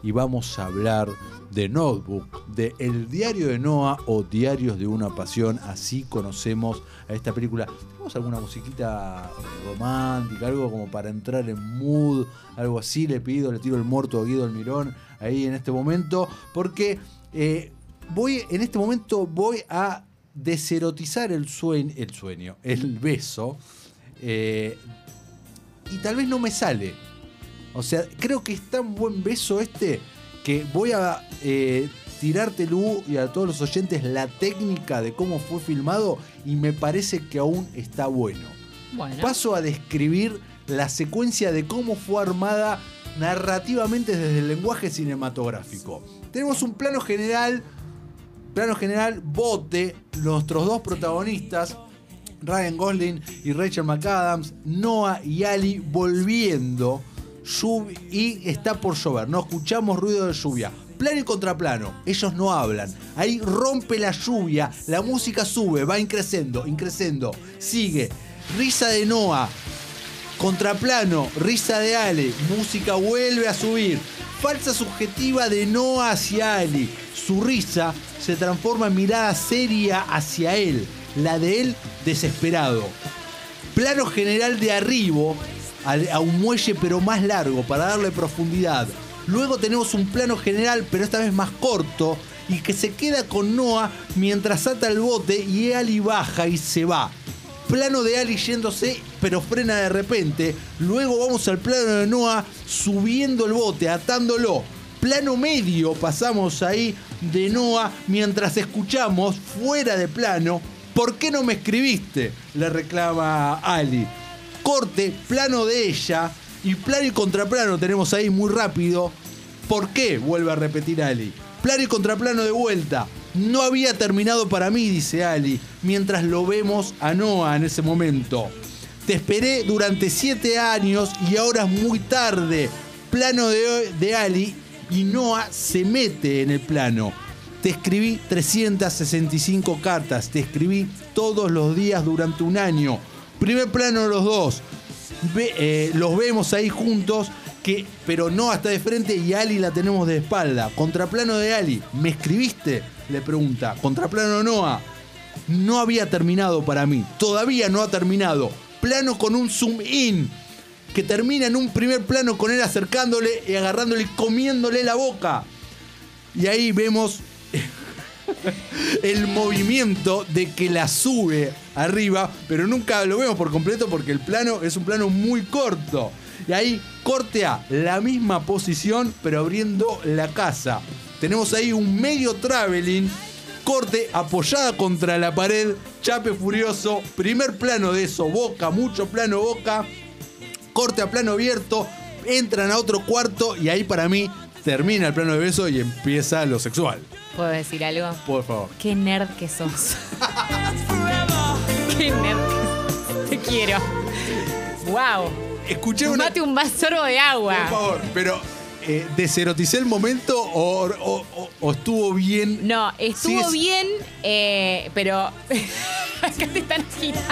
y vamos a hablar de Notebook, de El diario de Noah o Diarios de una pasión, así conocemos a esta película. ¿Tenemos alguna musiquita romántica, algo como para entrar en mood, algo así? Le pido, le tiro el muerto a Guido Almirón ahí en este momento, porque eh, voy, en este momento voy a deserotizar el sueño, el sueño, el beso, eh, y tal vez no me sale. O sea, creo que es tan buen beso este que voy a eh, tirarte, Lu, y a todos los oyentes la técnica de cómo fue filmado y me parece que aún está bueno. Bueno. Paso a describir la secuencia de cómo fue armada narrativamente desde el lenguaje cinematográfico. Tenemos un plano general, plano general, bote, nuestros dos protagonistas, Ryan Gosling y Rachel McAdams, Noah y Ali volviendo lluv- y está por llover. No escuchamos ruido de lluvia. Plano y contraplano, ellos no hablan. Ahí rompe la lluvia, la música sube, va increciendo, increciendo, sigue. Risa de Noah, Contraplano, risa de Ale, música vuelve a subir. Falsa subjetiva de Noah hacia Ali. Su risa se transforma en mirada seria hacia él, la de él desesperado. Plano general de arribo a un muelle pero más largo para darle profundidad. Luego tenemos un plano general pero esta vez más corto y que se queda con Noah mientras ata el bote y Ali baja y se va. Plano de Ali yéndose pero frena de repente. Luego vamos al plano de Noah subiendo el bote, atándolo. Plano medio pasamos ahí de Noah mientras escuchamos fuera de plano. ¿Por qué no me escribiste? Le reclama Ali. Corte, plano de ella y plano y contraplano tenemos ahí muy rápido. ¿Por qué? Vuelve a repetir Ali. Plano y contraplano de vuelta. No había terminado para mí, dice Ali, mientras lo vemos a Noah en ese momento. Te esperé durante siete años y ahora es muy tarde. Plano de, de Ali y Noah se mete en el plano. Te escribí 365 cartas, te escribí todos los días durante un año. Primer plano de los dos. Ve- eh, los vemos ahí juntos, que, pero no hasta de frente y Ali la tenemos de espalda. Contraplano de Ali, ¿me escribiste? Le pregunta. Contraplano Noah. No había terminado para mí. Todavía no ha terminado. Plano con un zoom in. Que termina en un primer plano con él acercándole y agarrándole y comiéndole la boca. Y ahí vemos el movimiento de que la sube arriba, pero nunca lo vemos por completo porque el plano es un plano muy corto. Y ahí corte a la misma posición, pero abriendo la casa. Tenemos ahí un medio traveling, corte apoyada contra la pared, chape furioso, primer plano de eso, boca, mucho plano boca, corte a plano abierto, entran a otro cuarto y ahí para mí termina el plano de beso y empieza lo sexual. ¿Puedo decir algo? Por favor. Qué nerd que sos. Qué nerd que sos. Te quiero. Wow. Escuché una. Mate un vaso de agua. Por favor, pero eh, ¿deseroticé el momento o, o- o- o estuvo bien? No, estuvo Sí, es- bien, eh, pero acá te están girando.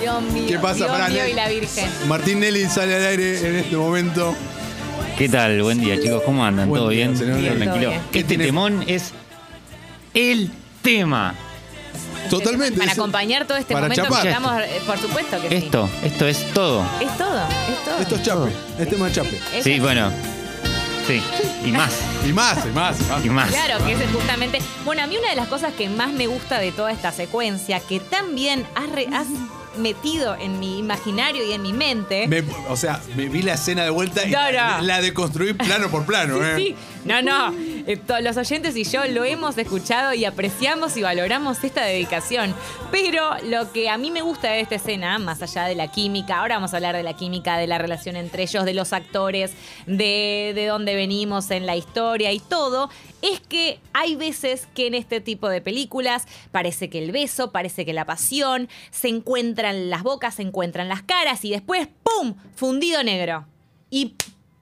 Dios mío. ¿Qué pasa? Dios mío y la Virgen. Martín Nelly sale al aire en este momento. ¿Qué tal? Buen día, chicos. ¿Cómo andan? Buen ¿Todo día, bien? señor Bien, todo Tranquilo. bien. ¿Qué Este tiene- temón es el tema. Totalmente. Para es- acompañar todo este para momento chapar. que estamos, eh, por supuesto que sí. Esto, esto es todo. Es todo, es todo. Esto es chape. Es tema de chape. Es Sí, así. bueno. Sí. Y más. Y más, y más, y más. Y más. Claro, que ese es justamente. Bueno, a mí una de las cosas que más me gusta de toda esta secuencia, que también has, re- has metido en mi imaginario y en mi mente. Me- o sea, me vi la escena de vuelta y No, la, no. la de construir plano por plano. ¿eh? Sí, no, no. Eh, los oyentes y yo lo hemos escuchado y apreciamos y valoramos esta dedicación. Pero lo que a mí me gusta de esta escena, más allá de la química, ahora vamos a hablar de la química, de la relación entre ellos, de los actores, de, de dónde venimos en la historia y todo, es que hay veces que en este tipo de películas parece que el beso, parece que la pasión, se encuentran las bocas, se encuentran las caras y después, ¡pum! Fundido negro. Y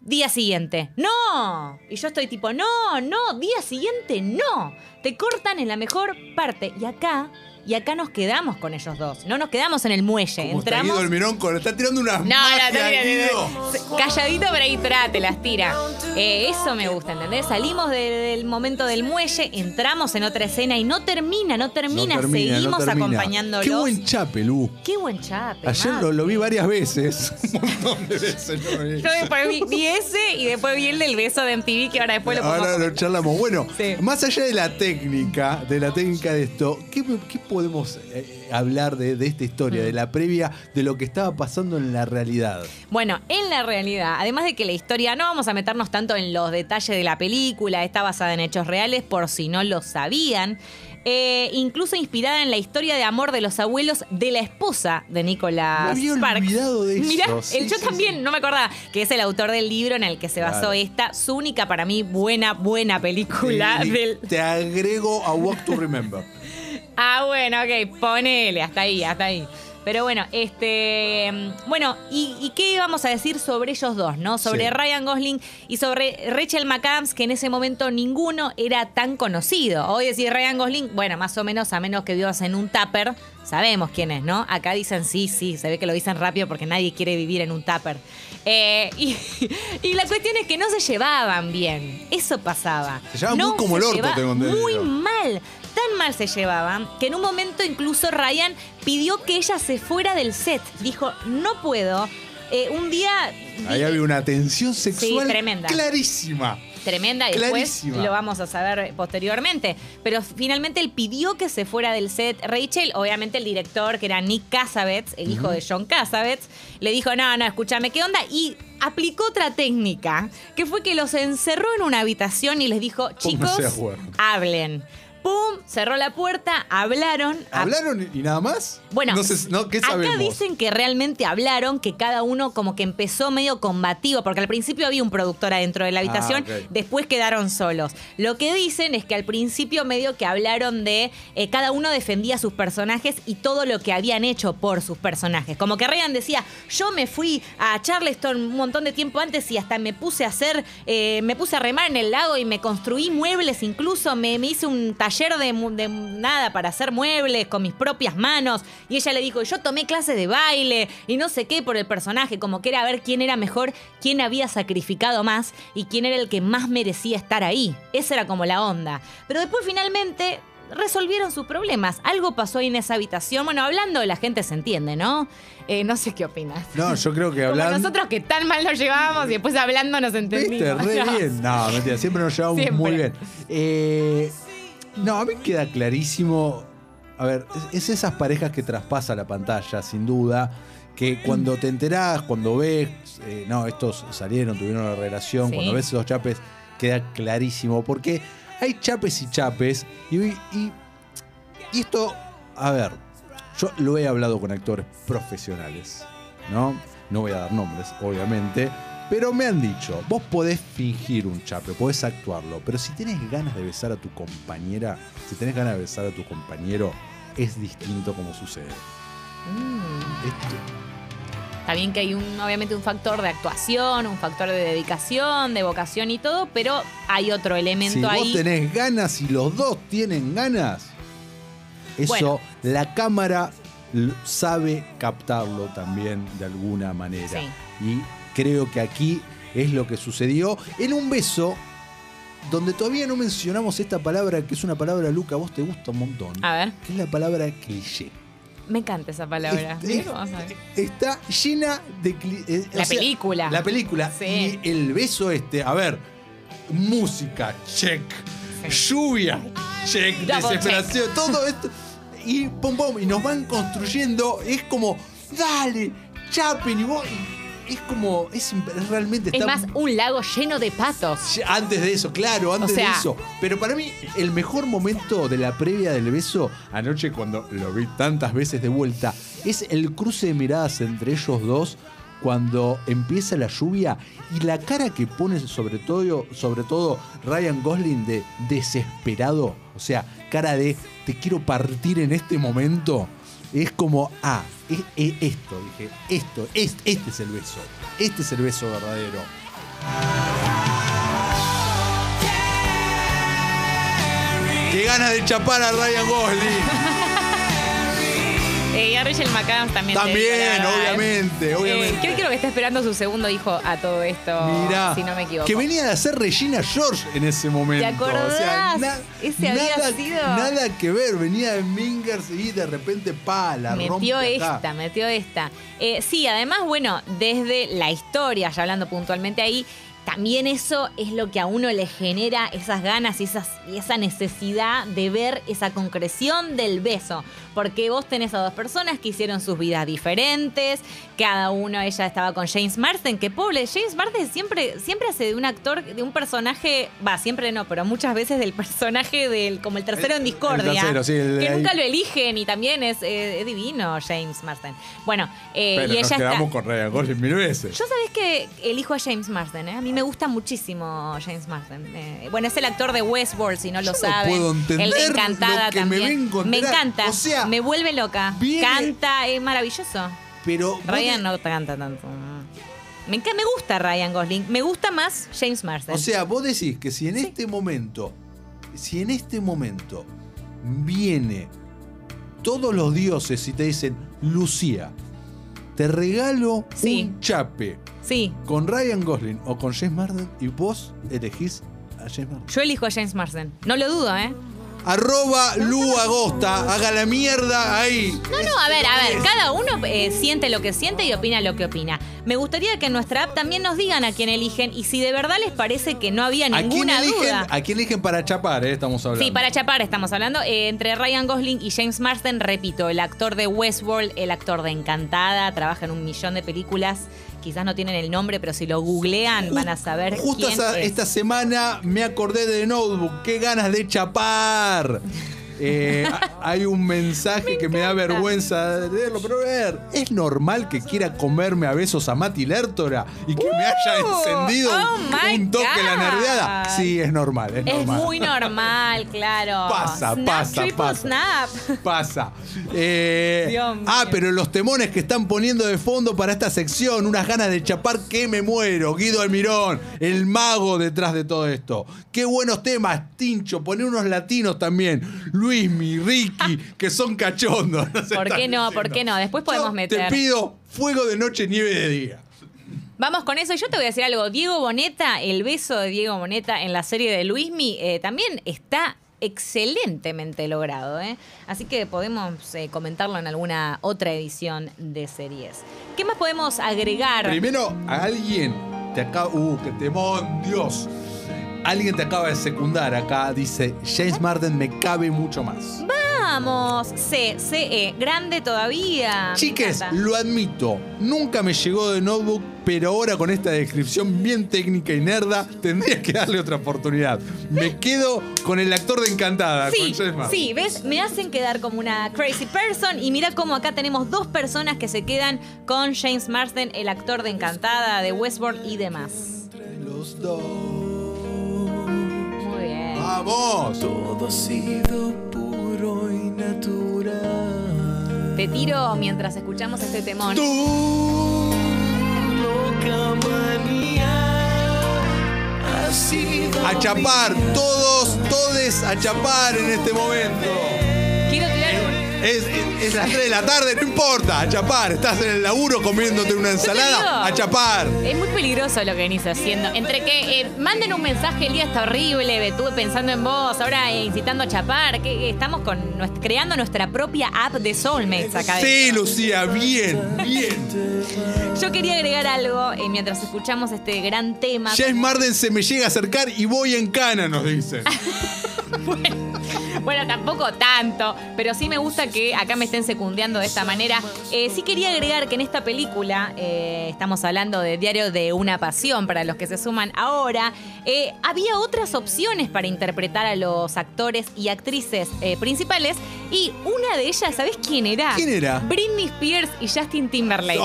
Día siguiente. No. Y yo estoy tipo, no, no, día siguiente, no. Te cortan en la mejor parte. Y acá y acá nos quedamos con ellos dos. No nos quedamos en el muelle. Como está Entramos. Guido Almirón con- está tirando una No, no, no, no, calladito pero ahí tra, te las tira. Eh, eso me gusta, ¿entendés? Salimos de- del momento del muelle, entramos en otra escena y no termina, no termina, seguimos acompañándolos. Qué buen chape, Lu. Qué buen chape. Ayer lo, lo vi varias veces. Un montón de veces. lo vi. Yo después vi, vi ese y después vi el del beso de MTV que ahora después lo Ahora podemos lo charlamos. Bueno, Sí. más allá de la técnica, de la técnica de esto, ¿qué, qué podemos eh, hablar de, de esta historia, Mm. de la previa, de lo que estaba pasando en la realidad? Bueno, en la realidad, además de que la historia, no vamos a meternos tanto en los detalles de la película, está basada en hechos reales por si no lo sabían. eh, incluso inspirada en la historia de amor de los abuelos de la esposa de Nicolas Me había Sparks. olvidado de eso. Mirá, Sí, el- yo sí, también sí. no me acordaba que es el autor del libro en el que se basó Claro. esta, su única para mí buena, buena película y del, Te agrego a Walk to Remember. Ah, bueno, ok, ponele, hasta ahí, hasta ahí. Pero bueno, este. Bueno, ¿y, y qué íbamos a decir sobre ellos dos, no? Sobre Sí. Ryan Gosling y sobre Rachel McAdams, que en ese momento ninguno era tan conocido. Hoy decir Ryan Gosling, bueno, más o menos, a menos que vivas en un tupper, sabemos quién es, ¿no? Acá dicen sí, sí, se ve que lo dicen rápido porque nadie quiere vivir en un tupper. Eh, y, y la cuestión es que no se llevaban bien. Eso pasaba. Se llevaban No muy como el orto, lleva-. Muy mal. Tan mal se llevaban que en un momento incluso Ryan pidió que ella se fuera del set. Dijo, no puedo. Eh, un día... Ahí había una tensión sexual tremenda. clarísima. Tremenda y después Clarísima. lo vamos a saber posteriormente. Pero finalmente él pidió que se fuera del set. Rachel, obviamente el director, que era Nick Cassavetes, el hijo de John Cassavetes, le dijo, no, no, escúchame, ¿qué onda? Y aplicó otra técnica, que fue que los encerró en una habitación y les dijo, chicos, hablen. Pum, cerró la puerta, hablaron. ¿Hablaron y nada más? Bueno, no sé, no, ¿qué acá dicen que realmente hablaron, que cada uno como que empezó medio combativo, porque al principio había un productor adentro de la habitación, Ah, ok. después quedaron solos. Lo que dicen es que al principio medio que hablaron de eh, cada uno defendía sus personajes y todo lo que habían hecho por sus personajes. Como que Ryan decía, yo me fui a Charleston un montón de tiempo antes y hasta me puse a hacer, eh, me puse a remar en el lago y me construí muebles incluso, me, me hice un taller de, mu- de nada para hacer muebles con mis propias manos. Y ella le dijo, yo tomé clases de baile y no sé qué por el personaje, como que era ver quién era mejor, quién había sacrificado más y quién era el que más merecía estar ahí. Esa era como la onda. Pero después finalmente resolvieron sus problemas. Algo pasó ahí en esa habitación. Bueno, hablando la gente se entiende, ¿no? Eh, no sé qué opinas. No, yo creo que Como hablando. nosotros que tan mal nos llevábamos y después hablando nos ¿Viste? entendimos. Re No. bien. No, mentira, siempre nos llevamos Siempre. muy bien. Eh, no, a mí queda clarísimo. A ver, es, es esas parejas que traspasa la pantalla, sin duda. Que cuando te enterás, cuando ves, eh, no, estos salieron, tuvieron una relación, Sí. cuando ves esos chapes, queda clarísimo. Porque hay chapes y chapes. Y, y, y esto, a ver, yo lo he hablado con actores profesionales, ¿no? No voy a dar nombres, obviamente. Pero me han dicho, vos podés fingir un chape, podés actuarlo, pero si tenés ganas de besar a tu compañera, si tenés ganas de besar a tu compañero, es distinto como sucede. Mm. Esto- Está bien que hay un, obviamente un factor de actuación, un factor de dedicación, de vocación y todo, pero hay otro elemento si ahí. vos tenés ganas y los dos tienen ganas, eso Bueno. la cámara sabe captarlo también de alguna manera. Sí. Y creo que aquí es lo que sucedió en un beso donde todavía no mencionamos esta palabra, que es una palabra, Luca, a vos te gusta un montón. A ver, Que es la palabra cliché. me encanta esa palabra. Sabe. Está llena de clichés. La película. La película. Sí. Y el beso este, a ver, música, check. Lluvia, check. Double desesperación, todo esto. Y pum pum, y nos van construyendo. Es como, dale, chapen y vos. Es como, es, realmente Es más, un lago lleno de patos. antes de eso, claro, antes O sea- de eso. Pero para mí, el mejor momento de la previa del beso, anoche cuando lo vi tantas veces de vuelta, es el cruce de miradas entre ellos dos cuando empieza la lluvia y la cara que pone sobre todo, sobre todo Ryan Gosling de desesperado, o sea, cara de te quiero partir en este momento, es como, ah, es, es esto, dije, esto, es, este es el beso, este es el beso verdadero. Qué ganas de chapar a Ryan Gosling. Eh, y a Rachel McAdams también. También, obviamente, Eh, obviamente. creo, creo que está esperando su segundo hijo a todo esto. Mirá, si no me equivoco. que venía de ser Regina George en ese momento. ¿Te acordás? Ese había nada, sido- Nada que ver, venía de Mingers y de repente, pa, la rompe Metió acá. esta, metió esta. Eh, sí, además, bueno, desde la historia, ya hablando puntualmente ahí, también eso es lo que a uno le genera esas ganas y esas, y esa necesidad de ver esa concreción del beso. Porque vos tenés a dos personas que hicieron sus vidas diferentes, cada uno, ella estaba con James Marsden, que pobre, James Marsden siempre, siempre hace de un actor, de un personaje, va, siempre no, pero muchas veces del personaje del, como el tercero El- en el discordia. tercero, sí, el que nunca lo eligen y también es, eh, es divino James Marsden. Bueno, eh, Pero y nos ella quedamos está. con Ryan Gosling mil veces. Yo sabés que elijo a James Marsden, ¿eh? A mí me gusta muchísimo James Marsden. Eh, bueno, es el actor de Westworld, si no lo Yo no saben. puedo entender el de Encantada lo que me también. vengo a enterar. encanta. O sea, me vuelve loca. viene- Canta, es maravilloso. Pero Ryan no canta tanto. Me, me gusta Ryan Gosling. Me gusta más James Marsden. O sea, vos decís que si en este momento, si en este momento viene todos los dioses y te dicen, Lucía, te regalo Sí. un chape sí, con Ryan Gosling o con James Marsden y vos elegís a James Marsden. yo elijo a James Marsden. No lo dudo, ¿eh? Arroba Lu Agosta, haga la mierda ahí. No, no, a ver, a ver, cada uno eh, siente lo que siente y opina lo que opina. Me gustaría que en nuestra app también nos digan a quién eligen y si de verdad les parece que no había ¿A quién, ninguna eligen, duda. ¿A quién eligen para chapar? eh? Estamos hablando. Sí, para chapar estamos hablando. Eh, entre Ryan Gosling y James Marsden, repito, el actor de Westworld, el actor de Encantada, trabaja en un millón de películas. Quizás no tienen el nombre, pero si lo googlean van a saber Justo quién esa- es. esta semana me acordé de Notebook. ¡Qué ganas de chapar! Eh, hay un mensaje que me da vergüenza de leerlo, pero a ver, ¿es normal que quiera comerme a besos a Mati Lertora y que me haya Uh, encendido oh un toque la God. nerdeada? Sí, es normal, es, Es normal. muy normal, claro. Pasa, Snap, pasa, pasa. snap. Pasa. Eh, Dios ah, pero los temones que están poniendo de fondo para esta sección, unas ganas de chapar que me muero. Guido Almirón, el mago detrás de todo esto. Qué buenos temas, Tincho. Poné unos latinos también. Luismi, Ricky, que son cachondos. No ¿Por qué no? diciendo. ¿Por qué no? Después podemos Yo meter. Te pido fuego de noche, nieve de día. Vamos con eso. Yo te voy a decir algo. Diego Boneta, el beso de Diego Boneta en la serie de Luismi, eh, también está excelentemente logrado. ¿eh? Así que podemos eh, comentarlo en alguna otra edición de series. ¿Qué más podemos agregar? Primero, a alguien te acaba. Uh, que temón, Dios. Alguien te acaba de secundar acá. Dice: James Marden me cabe mucho más. Vamos, C, CE, grande todavía. Chiques, lo admito, nunca me llegó de notebook, pero ahora con esta descripción bien técnica y nerda, tendría que darle otra oportunidad. Me quedo con el actor de Encantada, Sí, con James Marsden. sí, ¿ves? Me hacen quedar como una crazy person y mira cómo acá tenemos dos personas que se quedan con James Marsden, el actor de Encantada, de Westworld y demás. Los dos. Todo ha sido puro y natural. Te tiro mientras escuchamos este temón. Tú. Loca manía ha sido A chapar, todos, todes a chapar en este momento. Es, es- es las 3 de la tarde, no importa, a chapar. Estás en el laburo comiéndote una ensalada, a chapar. Es muy peligroso lo que venís haciendo. Entre que eh, manden un mensaje, el día está horrible, estuve pensando en vos, ahora eh, incitando a chapar, que estamos con creando nuestra propia app de Soulmates acá. Sí, dentro. Lucía, bien, bien. Yo quería agregar algo eh, mientras escuchamos este gran tema. James Marden se me llega a acercar y voy en cana, nos dicen. Bueno, tampoco tanto, pero sí me gusta que acá me estén secundeando de esta manera. Eh, sí quería agregar que en esta película, eh, estamos hablando de Diario de una Pasión para los que se suman ahora, eh, había otras opciones para interpretar a los actores y actrices principales y una de ellas, ¿sabés quién era? ¿Quién era? Britney Spears y Justin Timberlake.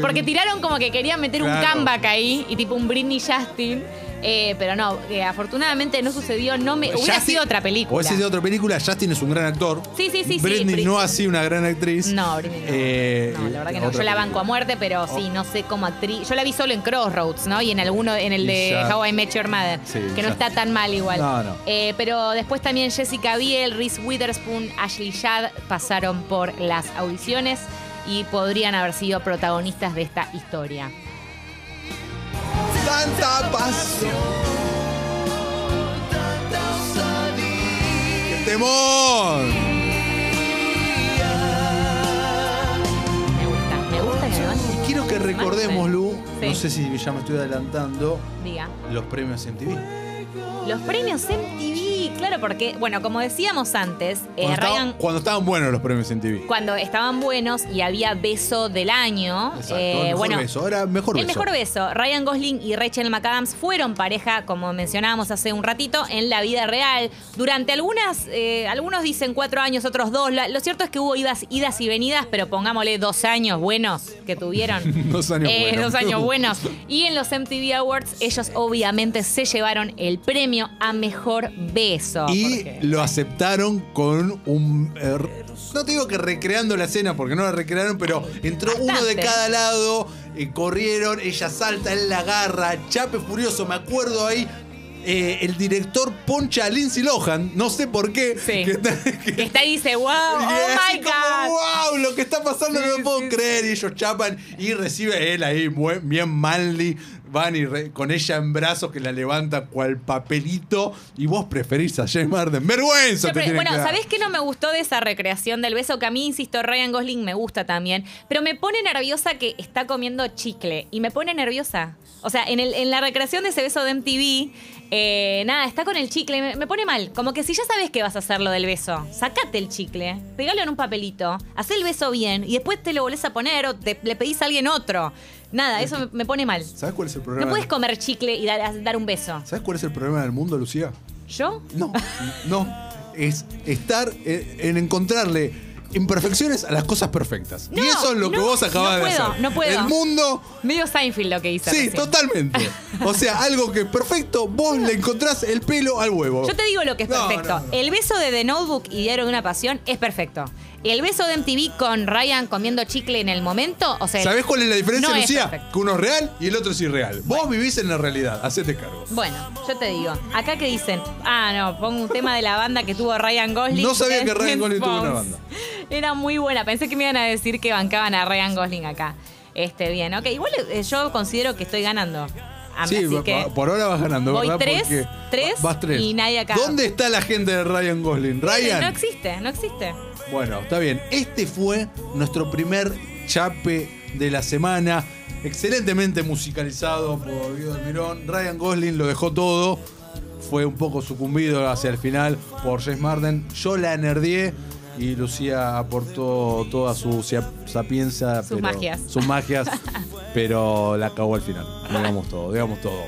Porque tiraron como que querían meter un comeback ahí y tipo un Britney Justin. Eh, pero no, eh, afortunadamente no sucedió. No me, hubiera Justin- sido otra película. Hubiese sido otra película. Justin es un gran actor. Sí, sí, sí, sí, Britney Brit- no así una gran actriz. No, Britney no. Eh, no, la verdad que no. Yo la banco a muerte, pero sí, no sé cómo actriz. Yo la vi solo en Crossroads, ¿no? Y en alguno, en el de How I Met Your Mother, Sí, que no está tan mal igual. No, no. Eh, pero después también Jessica Biel, Reese Witherspoon, Ashley Judd pasaron por las audiciones y podrían haber sido protagonistas de esta historia. Tanta pasión. ¡Qué temor! Me gusta, me gusta que me van Y quiero que recordemos, Lu, Sí. no sé si ya me estoy adelantando, Diga. los premios MTV. Los premios MTV, claro, porque, bueno, como decíamos antes, eh, Cuando, estaban, Ryan, cuando estaban buenos los premios MTV. cuando estaban buenos y había beso del año, Exacto, eh, el mejor bueno, beso. Ahora, mejor el beso. mejor beso. Ryan Gosling y Rachel McAdams fueron pareja, como mencionábamos hace un ratito, en la vida real. Durante algunas, eh, algunos dicen cuatro años, otros dos. Lo cierto es que hubo idas, idas y venidas, pero pongámosle dos años buenos que tuvieron. Dos años Eh, buenos. Dos años buenos. Y en los MTV Awards, ellos obviamente se llevaron el premio a mejor beso. Y porque- lo aceptaron con un. eh, no te digo que recreando la escena, porque no la recrearon, pero entró uno de cada lado, eh, corrieron, ella salta, él la agarra, Chape furioso, me acuerdo ahí. eh, el director poncha a Lindsay Lohan, no sé por qué. Sí. que está- que- Que está ahí y dice, wow, oh my como, God. wow, lo que está pasando no lo puedo creer. Y ellos chapan y recibe él ahí, bien manly. Van y re- con ella en brazos que la levanta cual papelito. Y vos preferís a James Harden. ¡Vergüenza! Te tiene bueno, que. ¿sabés qué no me gustó de esa recreación del beso? Que a mí, insisto, Ryan Gosling me gusta también. Pero me pone nerviosa que está comiendo chicle. Y me pone nerviosa. O sea, en, el- en la recreación de ese beso de MTV, eh, nada, está con el chicle. y Me, me pone mal. Como que si ya sabes que vas a hacer lo del beso, sacate el chicle, pegalo en un papelito, haz el beso bien y después te lo volvés a poner o te, le pedís a alguien otro. Nada, eso me, pone mal. ¿Sabes cuál es el No problema? puedes comer chicle y dar, dar un beso. ¿Sabes cuál es el problema del mundo, Lucía? ¿Yo? No, no. Es estar en, en encontrarle imperfecciones a las cosas perfectas. y No, eso es lo que no, vos acabas no de puedo, hacer. no puedo. El mundo Medio Seinfeld lo que hice. Sí, recién. totalmente. O sea, algo que es perfecto, vos le encontrás el pelo al huevo. Yo te digo lo que es No, perfecto. no, no. El beso de The Notebook y Diario de una Pasión es perfecto. El beso de MTV con Ryan comiendo chicle en el momento, o sea, ¿Sabés cuál es la diferencia, no Lucía? Que uno es real y el otro es irreal. Vos vivís en la realidad, hacete cargo. Bueno, yo te digo, acá que dicen, ah, no, pongo un tema de la banda que tuvo Ryan Gosling. No sabía que Ryan Gosling tuvo una banda. Era muy buena, pensé que me iban a decir que bancaban a Ryan Gosling acá. Este, bien, ok, igual eh, yo considero que estoy ganando. Ah, Sí, así que por ahora vas ganando, voy ¿verdad? tres, Porque tres vas tres. y nadie acá. ¿Dónde está la gente de Ryan Gosling? Ryan. No existe, no existe. Bueno, está bien. Este fue nuestro primer chape de la semana. Excelentemente musicalizado por Guido Almirón. Ryan Gosling lo dejó todo. Fue un poco sucumbido hacia el final por James Marden. Yo la nerdié y Lucía aportó toda su sapiencia. Sus pero- magias. Sus magias. pero la acabó al final. Digamos todo, digamos todo.